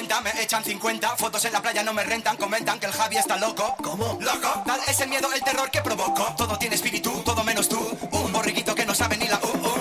Me echan 50. Fotos en la playa no me rentan, comentan que el Javi está loco. ¿Cómo? Loco. Tal es el miedo, el terror que provoco. Todo tiene espíritu, todo menos tú. Un borriquito que no sabe ni la U. Uh,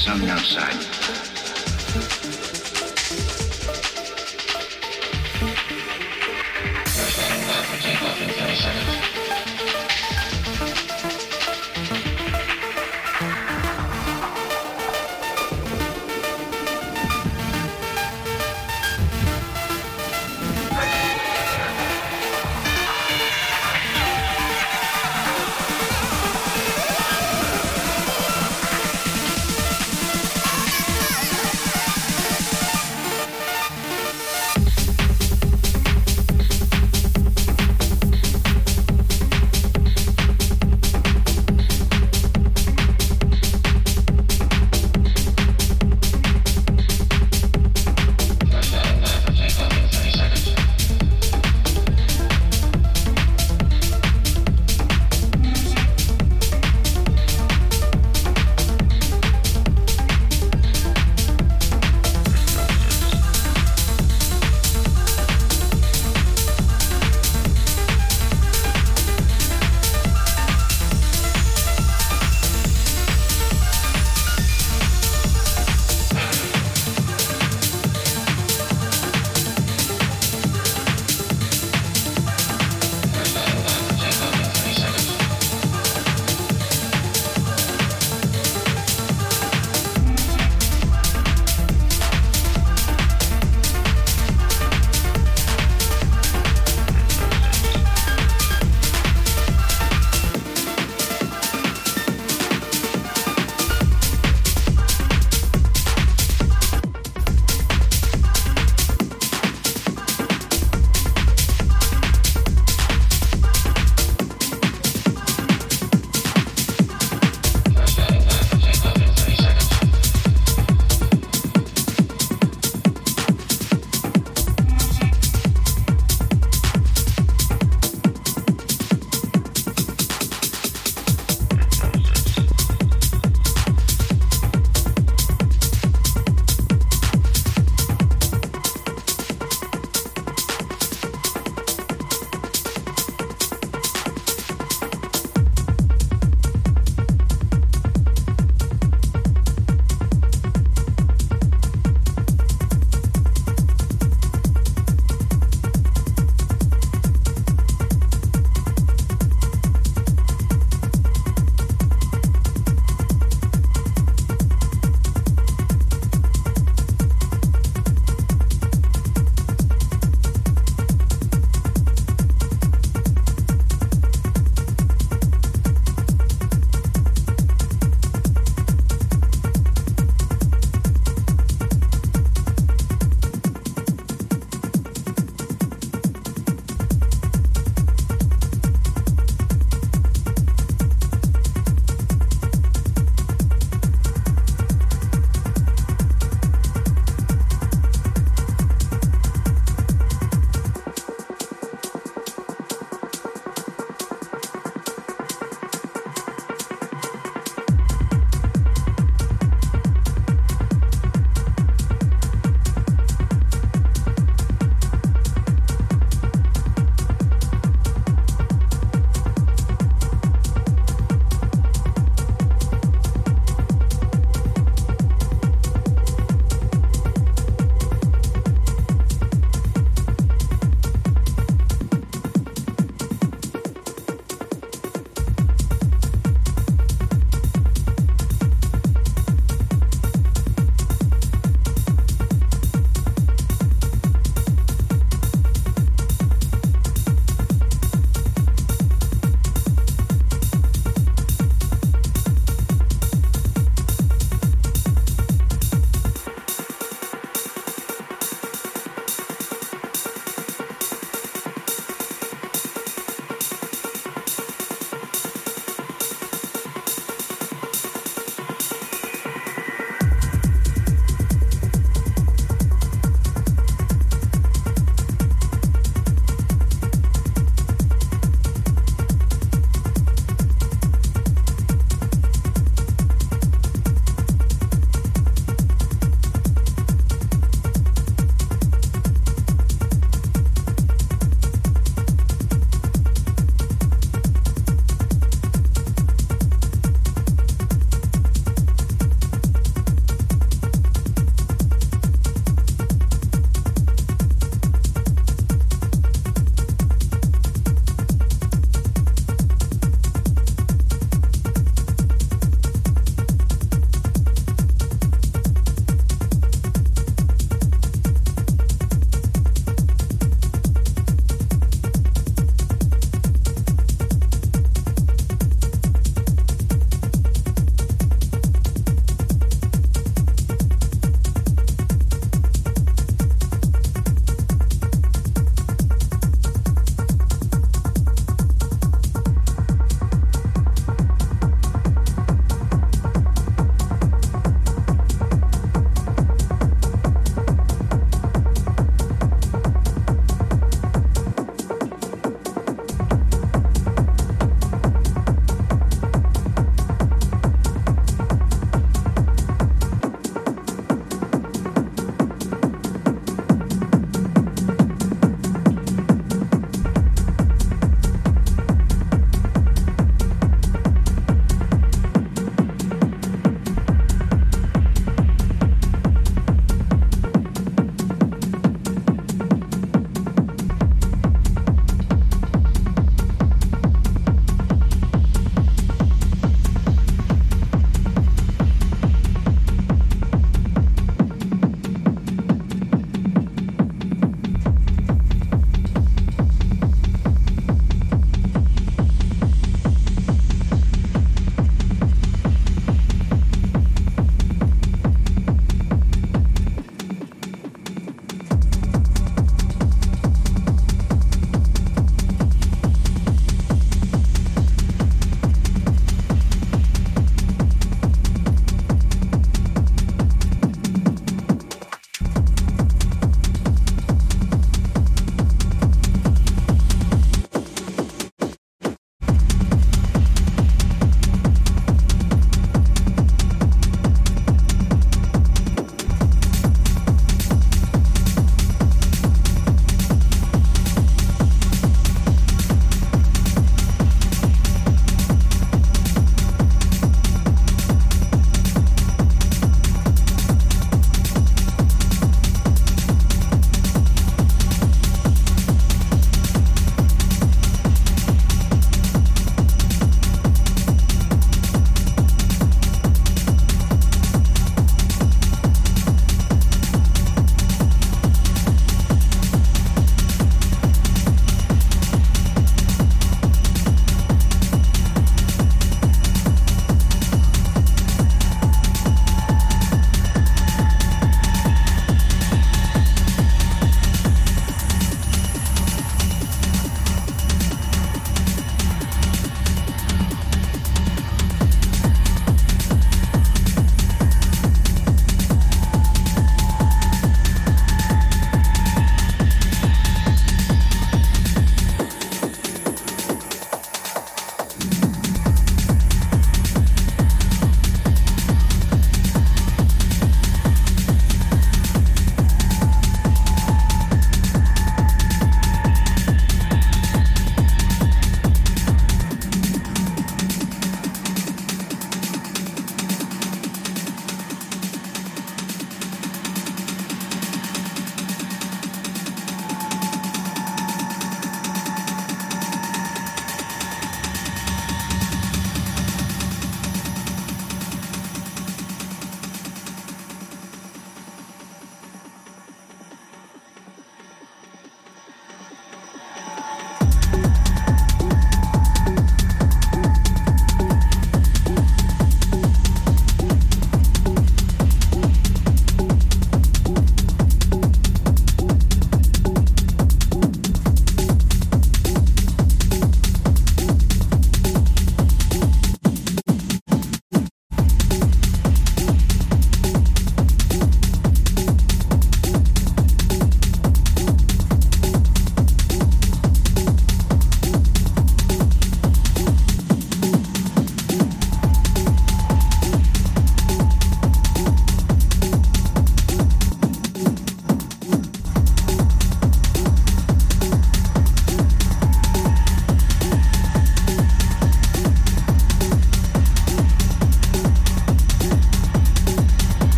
Something outside. Take off in 30 seconds.